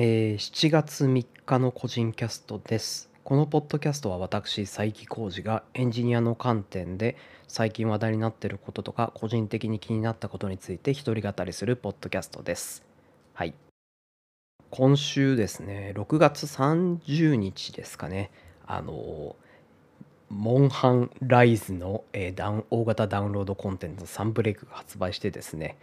えー7月3日の個人キャストです。このポッドキャストは私、佐伯浩二がエンジニアの観点で最近話題になっていることとか個人的に気になったことについて一人語りするポッドキャストです。はい。今週ですね、6月30日ですかね、あのモンハンライズの、えー大型ダウンロードコンテンツサンブレイクが発売してですね、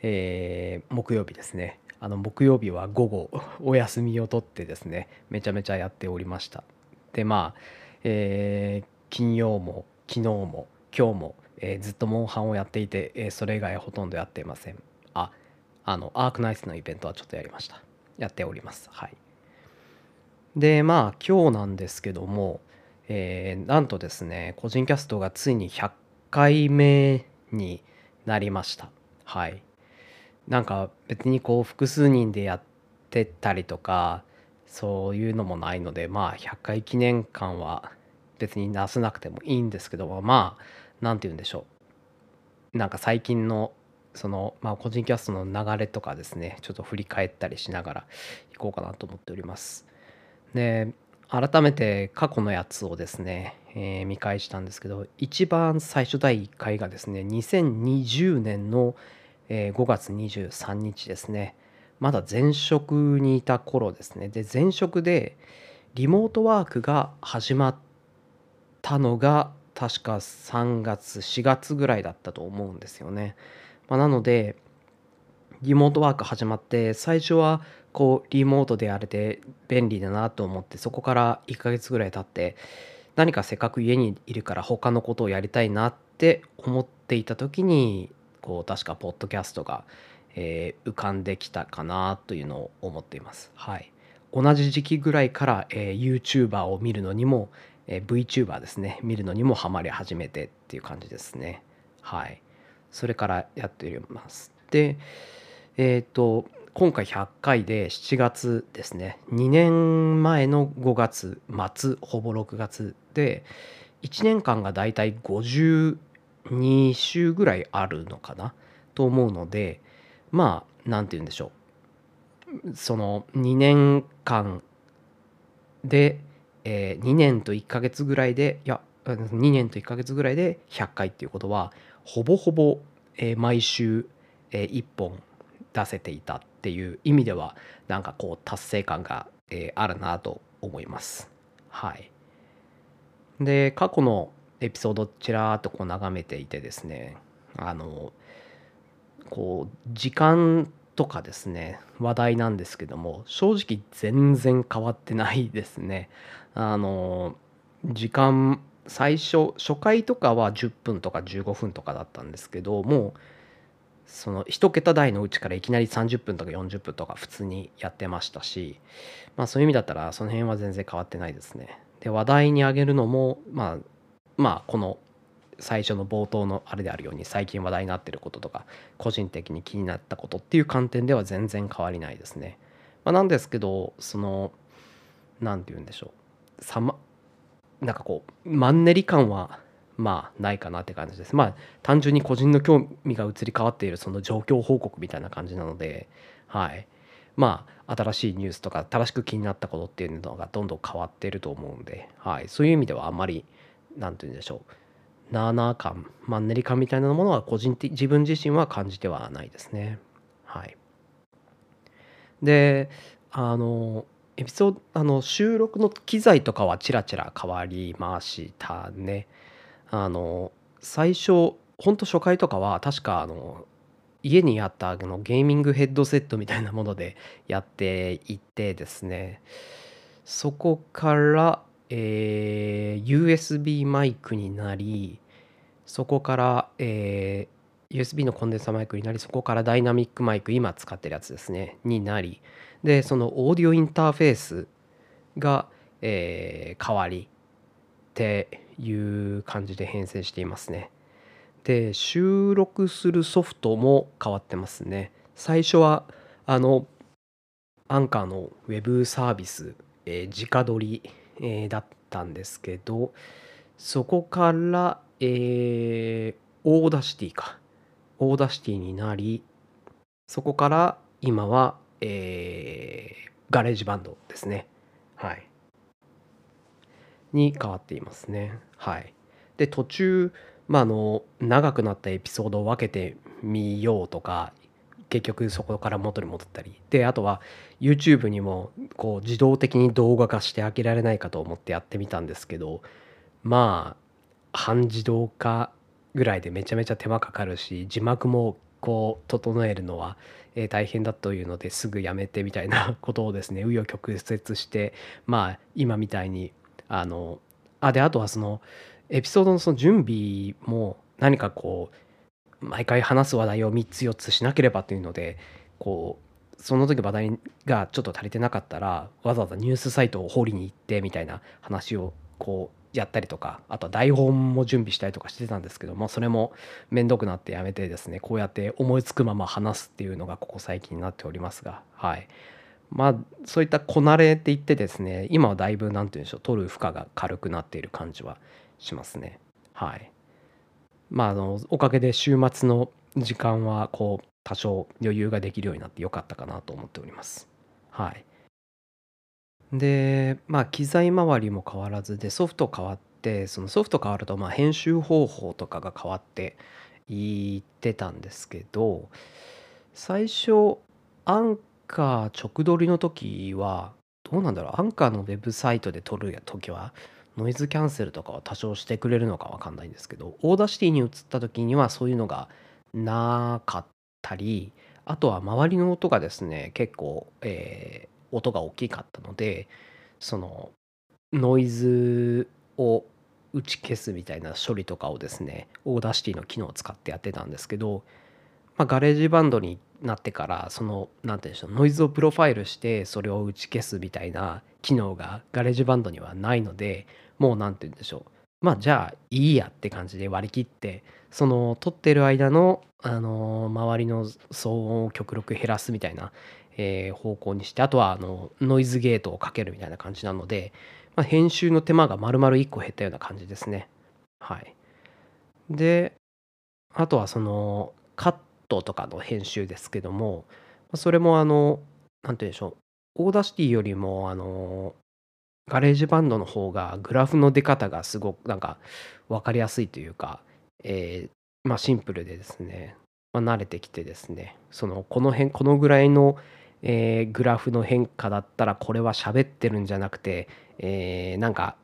えー木曜日ですねあの木曜日は午後お休みを取ってですねめちゃめちゃやっておりました。でまあ、えー金曜も昨日も今日も、えーずっとモンハンをやっていて、えーそれ以外ほとんどやっていません。ああのアークナイツのイベントはちょっとやりました。やっております。はい。でまあ今日なんですけども、えーなんとですね個人キャストがついに100回目になりました。はい。なんか別にこう複数人でやってたりとかそういうのもないのでまあ100回記念館は別になせなくてもいいんですけどまあなんて言うんでしょう。なんか最近のそのまあ個人キャストの流れとかですねちょっと振り返ったりしながらいこうかなと思っております。で改めて過去のやつをですね、えー見返したんですけど一番最初第1回がですね2020年の、えー5月23日ですね。まだ前職にいた頃ですね。で前職でリモートワークが始まったのが確か3月4月ぐらいだったと思うんですよね、まあ、なのでリモートワーク始まって最初はこうリモートでやれて便利だなと思ってそこから1ヶ月ぐらい経って何かせっかく家にいるから他のことをやりたいなって思っていた時にこう確かポッドキャストが、えー浮かんできたかなというのを思っています。はい、同じ時期ぐらいから、えー YouTuber を見るのにも、えー VTuber ですね見るのにもハマり始めてっていう感じですね。はい、それからやっております。でえっ、と今回100回で7月ですね2年前の5月末ほぼ6月で1年間がだいたい2週ぐらいあるのかな？と思うのでまあ何て言うんでしょうその2年間で、え2年と1ヶ月ぐらいでいや2年と1ヶ月ぐらいで100回っていうことはほぼほぼ、えー毎週、え1本出せていたっていう意味ではなんかこう達成感が、えーあるなと思います。はい。で過去のエピソードちらーっとこう眺めていてですねあのこう時間とかですね話題なんですけども正直全然変わってないですね。あの時間最初初回とかは10分とか15分とかだったんですけどもうその1桁台のうちからいきなり30分とか40分とか普通にやってましたしまあそういう意味だったらその辺は全然変わってないですね。で話題に上げるのもまあまあこの最初の冒頭のあれであるように最近話題になってることとか個人的に気になったことっていう観点では全然変わりないですね。まあ、なんですけどその何て言うんでしょうさまなんかこうマンネリ感はまあないかなって感じです。まあ単純に個人の興味が移り変わっているその状況報告みたいな感じなのではいまあ新しいニュースとか正しく気になったことっていうのがどんどん変わっていると思うんで、はい、そういう意味ではあんまり何て言うんでしょうなあなあ感マンネリ感みたいなものは個人的自分自身は感じてはないですね。はい、であのエピソードあの収録の機材とかはちらちら変わりましたね。あの最初ほんと初回とかは確かあの家にあったあのゲーミングヘッドセットみたいなものでやっていてですねそこから、えー USB マイクになりそこから、えー USB のコンデンサーマイクになりそこからダイナミックマイク今使ってるやつですねになりでそのオーディオインターフェースが、えー変わりっていう感じで編成していますね。で収録するソフトも変わってますね。最初はあのアンカーのウェブサービス、えー直撮り、えーだったんですけどそこから、えー Audacity か Audacity になりそこから今は、えー GarageBand ですね。はい。に変わっていますね。はい。で、途中、まあ、あの、長くなったエピソードを分けてみようとか、結局そこから元に戻ったり。で、あとは YouTube にもこう自動的に動画化してあげられないかと思ってやってみたんですけど、まあ、半自動化ぐらいでめちゃめちゃ手間かかるし、字幕もこう整えるのは、え大変だというのですぐやめてみたいなことをですね、紆余曲折して、まあ、今みたいに、あの、あ、で、あとはその、エピソードのその準備も何かこう毎回話す話題を3つ4つしなければというのでこうその時話題がちょっと足りてなかったらわざわざニュースサイトを掘りに行ってみたいな話をこうやったりとかあとは台本も準備したりとかしてたんですけどもそれも面倒くなってやめてですねこうやって思いつくまま話すっていうのがここ最近になっておりますがはいまあそういったこなれって言ってですね今はだいぶ何て言うんでしょう取る負荷が軽くなっている感じはしますね。はい。まあ、あの、おかげで週末の時間は、こう、多少余裕ができるようになってよかったかなと思っております。はい。で、まあ、機材周りも変わらずで、ソフト変わって、そのソフト変わると、まあ、編集方法とかが変わっていってたんですけど、最初、アンカー直撮りの時は、どうなんだろう、アンカーのウェブサイトで撮る時は、ノイズキャンセルとかは多少してくれるのかわかんないんですけど、 Audacity に移った時にはそういうのがなかったり、あとは周りの音がですね、結構、えー、音が大きかったので、そのノイズを打ち消すみたいな処理とかをですね、 Audacity の機能を使ってやってたんですけど、まあ、 GarageBand になってからその何て言うんでしょうノイズをプロファイルしてそれを打ち消すみたいな機能が GarageBand にはないのでもう何て言うんでしょう。まあじゃあいいやって感じで割り切ってその撮ってる間の、あの周りの騒音を極力減らすみたいな、えー、方向にしてあとはあのノイズゲートをかけるみたいな感じなので、まあ、編集の手間が丸々1個減ったような感じですね。はい。であとはそのカットとかの編集ですけどもそれもあの何て言うんでしょう。 Audacity よりもあの GarageBand の方がグラフの出方がすごくなんか分かりやすいというか、えー、まあシンプルでですね、まあ、慣れてきてですねそのこの辺このぐらいの、えー、グラフの変化だったらこれは喋ってるんじゃなくて、えー、なんか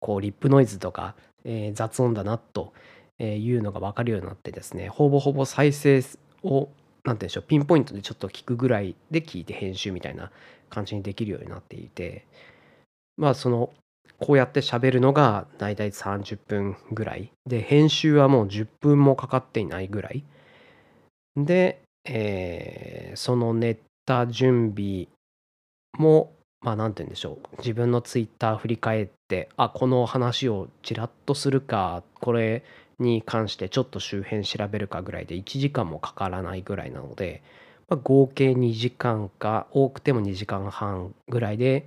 こうリップノイズとか、え、雑音だなというのが分かるようになってですねほぼほぼ再生を何て言うんでしょうピンポイントでちょっと聞くぐらいで聞いて編集みたいな感じにできるようになっていてまあそのこうやって喋るのがだいたい30分ぐらい。で編集はもう10分もかかっていないぐらい。で、えー、そのネタ準備もまあ何て言うんでしょう。自分のツイッター振り返ってあこの話をちらっとするかこれに関してちょっと周辺調べるかぐらいで1時間もかからないぐらいなので、まあ、合計2時間か多くても2時間半ぐらいで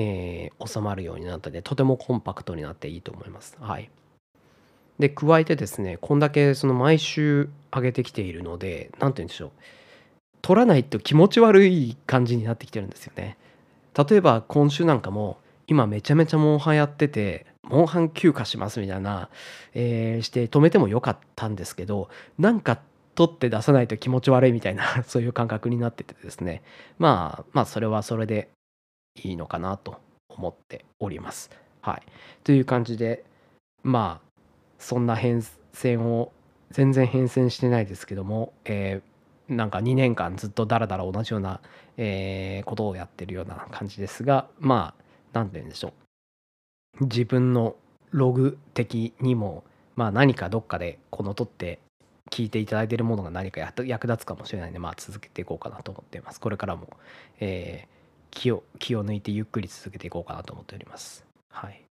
えー、収まるようになったのでとてもコンパクトになっていいと思います。はい。で加えてですねこんだけその毎週上げてきているので何て言うんでしょう取らないと気持ち悪い感じになってきてるんですよね。例えば今週なんかも今めちゃめちゃモンハンやっててモンハン休暇しますみたいな、えー、して止めてもよかったんですけどなんか取って出さないと気持ち悪いみたいな そういう感覚になっててですねまあまあそれはそれでいいのかなと思っております。はい、という感じでまあそんな変遷を全然変遷してないですけども、えー、なんか2年間ずっとダラダラ同じような、えー、ことをやってるような感じですがまあ何て言うんでしょう自分のログ的にもまあ何かどっかでこの取って聞いていただいているものが何か役立つかもしれないので、まあ、続けていこうかなと思っています。これからも、えー、気を気を抜いてゆっくり続けていこうかなと思っております。はい。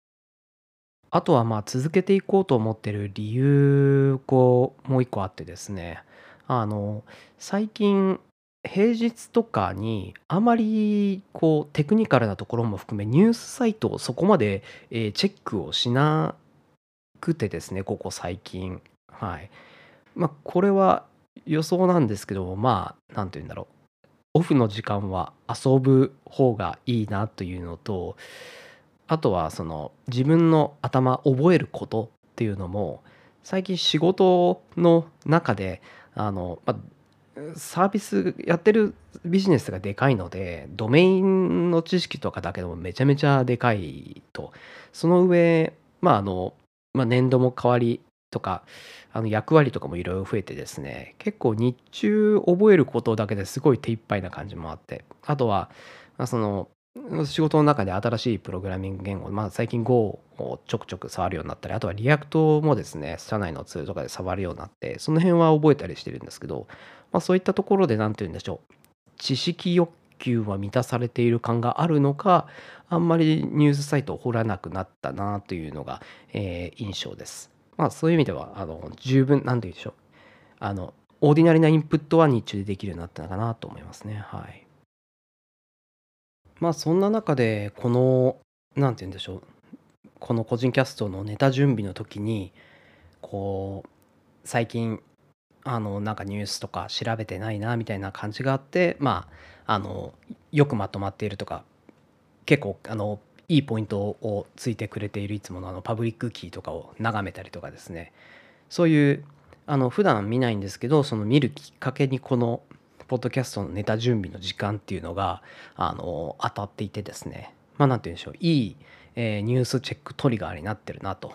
あとはまあ続けていこうと思ってる理由こうもう一個あってですねあの最近平日とかにあまりこうテクニカルなところも含めニュースサイトをそこまで、チェックをしなくてですねここ最近はいまあこれは予想なんですけどまあ何て言うんだろうオフの時間は遊ぶ方がいいなというのとあとはその自分の頭覚えることっていうのも最近仕事の中であの、まサービスやってるビジネスがでかいのでドメインの知識とかだけでもめちゃめちゃでかいと。その上まああの、まあ、年度も変わりとかあの役割とかもいろいろ増えてですね結構日中覚えることだけですごい手一杯な感じもあってあとは、まあ、その仕事の中で新しいプログラミング言語、まあ、最近 Go をちょくちょく触るようになったりあとは React もですね社内のツールとかで触るようになってその辺は覚えたりしてるんですけど、まあ、そういったところで何て言うんでしょう知識欲求は満たされている感があるのかあんまりニュースサイトを掘らなくなったなというのが、えー、印象です。まあそういう意味ではあの十分何て言うんでしょうあのオーディナリーなインプットは日中でできるようになったのかなと思いますね。はい。まあそんな中でこの何て言うんでしょうこの個人キャストのネタ準備の時にこう最近あのなんかニュースとか調べてないなみたいな感じがあってまああのよくまとまっているとか結構あのいいポイントをついてくれているいつものあのパブリックキーとかを眺めたりとかですね。そういうあの普段見ないんですけどその見るきっかけにこのポッドキャストのネタ準備の時間っていうのがあの当たっていてですね。まあ何て言うんでしょう。いい、えー、ニュースチェックトリガーになってるなと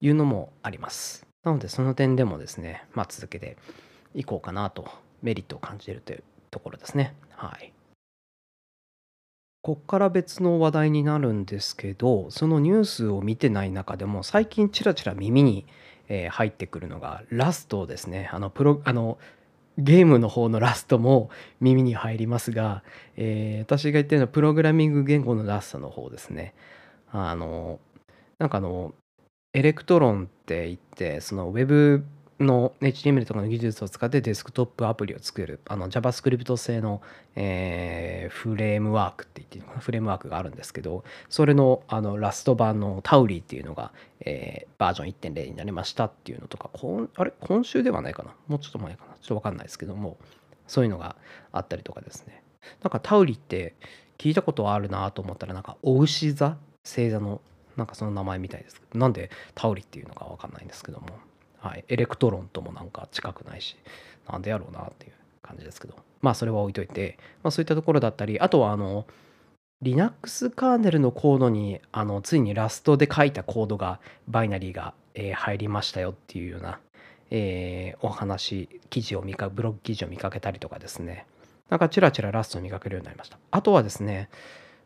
いうのもあります。なのでその点でもですねまあ続けていこうかなとメリットを感じているというところですね。はい。こっから別の話題になるんですけどそのニュースを見てない中でも最近ちらちら耳に、入ってくるのが Rust ですねあのプロあのゲームの方の Rust も耳に入りますが、えー、私が言ってるのはプログラミング言語の Rust の方ですね。あの、なんかあの、 Electron って言って、その Web の HTML とかの技術を使ってデスクトップアプリを作る。あの JavaScript 製の、えー、フレームワークって言っていいのかなフレームワークがあるんですけどそれのあの Rust 版の Tauri っていうのが、えー、バージョン1.0になりましたっていうのとかこんあれ？今週ではないかな？もうちょっと前かな？ちょっと分かんないですけどもそういうのがあったりとかですね。なんか Tauri って聞いたことあるなと思ったらなんかお牛座星座のなんかその名前みたいです。なんで Tauri っていうのか分かんないんですけども。はい、 Electron ともなんか近くないしなんでやろうなっていう感じですけど。まあそれは置いといて、まあ、そういったところだったりあとはあの Linux カーネルのコードにあのついに Rust で書いたコードがバイナリーが、えー、入りましたよっていうような、えー、お話記事を見かブログ記事を見かけたりとかですね。なんかチラチラ Rust を見かけるようになりました。あとはですね、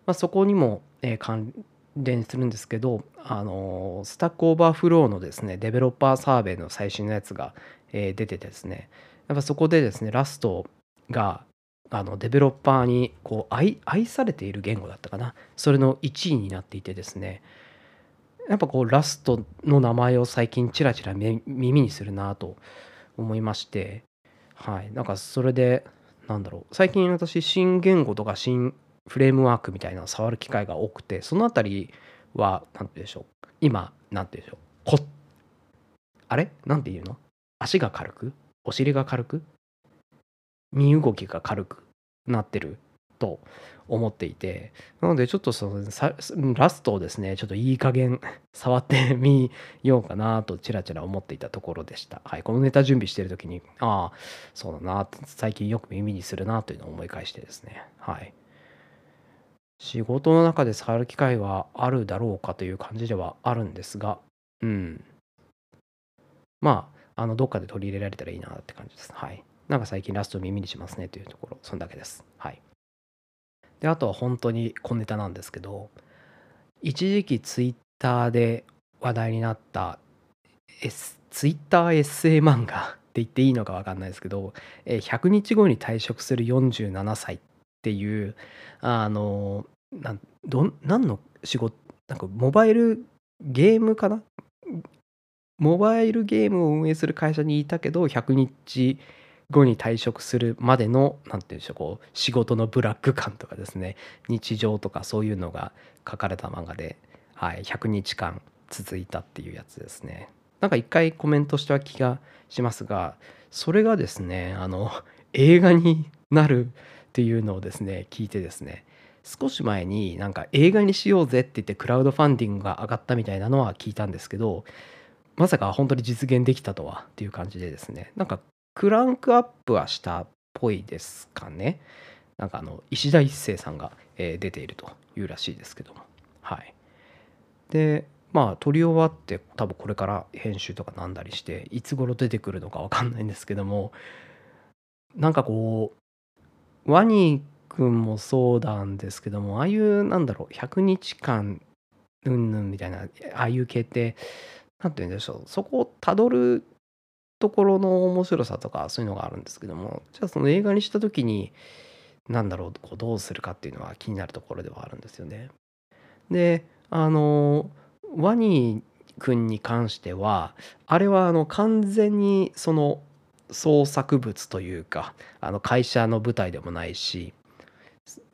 まあ、そこにも、えー、関連するんですけどあの Stack Overflow のですね Developer Survey の最新のやつが、えー、出ててですねやっぱそこでですね Rustがあのデベロッパーにこう愛愛されている言語だったかなそれの1位になっていてですねやっぱこうラストの名前を最近ちらちら耳にするなと思いましてはいなんかそれでなんだろう最近私新言語とか新フレームワークみたいなのを触る機会が多くてそのあたりは何て言うでしょう。今何て言うでしょう。こあれ？何て言うの？足が軽く？お尻が軽く？身動きが軽くなってる？と思っていて。なのでちょっとそのラストをですねちょっといい加減触ってみようかなとちらちら思っていたところでした。はいこのネタ準備してる時にああそうだな最近よく耳にするなというのを思い返してですね。はい。仕事の中で触る機会はあるだろうかという感じではあるんですが、うん。まあ、あの、どっかで取り入れられたらいいなって感じです。はい。なんか最近ラスト耳にしますねというところ、そんだけです。はい。で、あとは本当に小ネタなんですけど、一時期ツイッターで話題になった、S、ツイッターエッセイ漫画って言っていいのか分かんないですけど、100日後に退職する47歳っっていうあのなど何の仕事なんかモバイルゲームかな？モバイルゲームを運営する会社にいたけど100日後に退職するまでの何て言うんでしょうこう仕事のブラック感とかですね。日常とかそういうのが書かれた漫画で、はい、100日間続いたっていうやつですね。なんか一回コメントした気がしますがそれがですねあの映画になるっていうのをですね聞いてですね少し前になんか映画にしようぜって言ってクラウドファンディングが上がったみたいなのは聞いたんですけどまさか本当に実現できたとはっていう感じでですねなんかクランクアップはしたっぽいですかね。なんかあの石田一生さんが、出ているというらしいですけども。はい。でまあ撮り終わって多分これから編集とかなんだりしていつ頃出てくるのかわかんないんですけどもなんかこうワニくんもそうなんですけどもああいうなんだろう100日間うんぬんみたいなああいう系ってなんて言うんでしょうそこをたどるところの面白さとかそういうのがあるんですけどもじゃあその映画にした時になんだろうこうどうするかっていうのは気になるところではあるんですよね。であのワニくんに関してはあれはあの完全にその創作物というかあの会社の舞台でもないし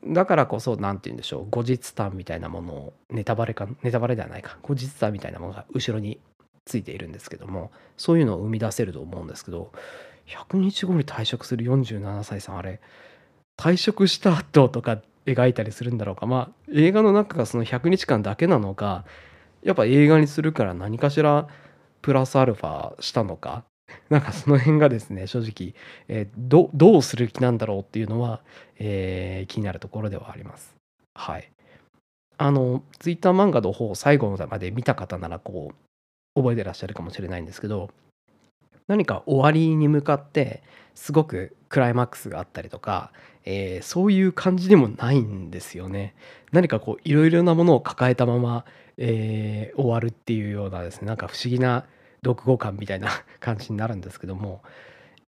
だからこそ何て言うんでしょう後日談みたいなものをネタバレかネタバレではないか後日談みたいなものが後ろについているんですけどもそういうのを生み出せると思うんですけど100日後に退職する47歳さんあれ退職した後とか描いたりするんだろうか。まあ映画の中がその100日間だけなのかやっぱ映画にするから何かしらプラスアルファしたのか なんかその辺がですね正直、えーどどうする気なんだろうっていうのは、えー気になるところではあります。はい。あのツイッター漫画の方を最後まで見た方ならこう覚えてらっしゃるかもしれないんですけど何か終わりに向かってすごくクライマックスがあったりとか、えーそういう感じでもないんですよね。何かこういろいろなものを抱えたまま、えー終わるっていうようなですねなんか不思議な読後感みたいな 感じになるんですけども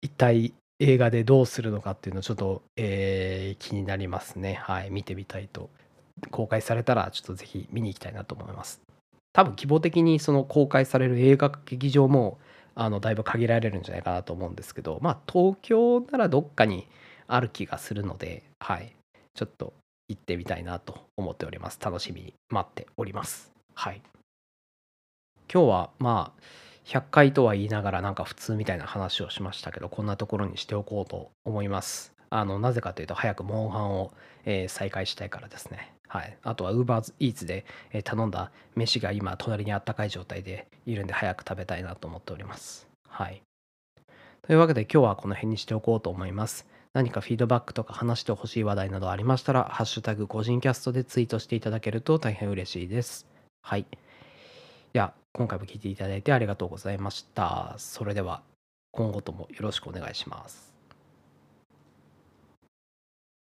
一体映画でどうするのかっていうのちょっと、えー気になりますね。はい見てみたいと公開されたらちょっとぜひ見に行きたいなと思います。多分希望的にその公開される映画劇場もあのだいぶ限られるんじゃないかなと思うんですけどまあ東京ならどっかにある気がするのではいちょっと行ってみたいなと思っております楽しみに待っておりますはい今日はまあ100回とは言いながらなんか普通みたいな話をしましたけどこんなところにしておこうと思います。あのなぜかというと早くモンハンを、えー再開したいからですね。はい。あとは UberEats で、頼んだ飯が今隣にあったかい状態でいるんで早く食べたいなと思っております。はい。というわけで今日はこの辺にしておこうと思います。何かフィードバックとか話してほしい話題などありましたら、ハッシュタグ個人キャストでツイートしていただけると大変嬉しいです。はい。では、今回も聞いていただいてありがとうございました。それでは、今後ともよろしくお願いします。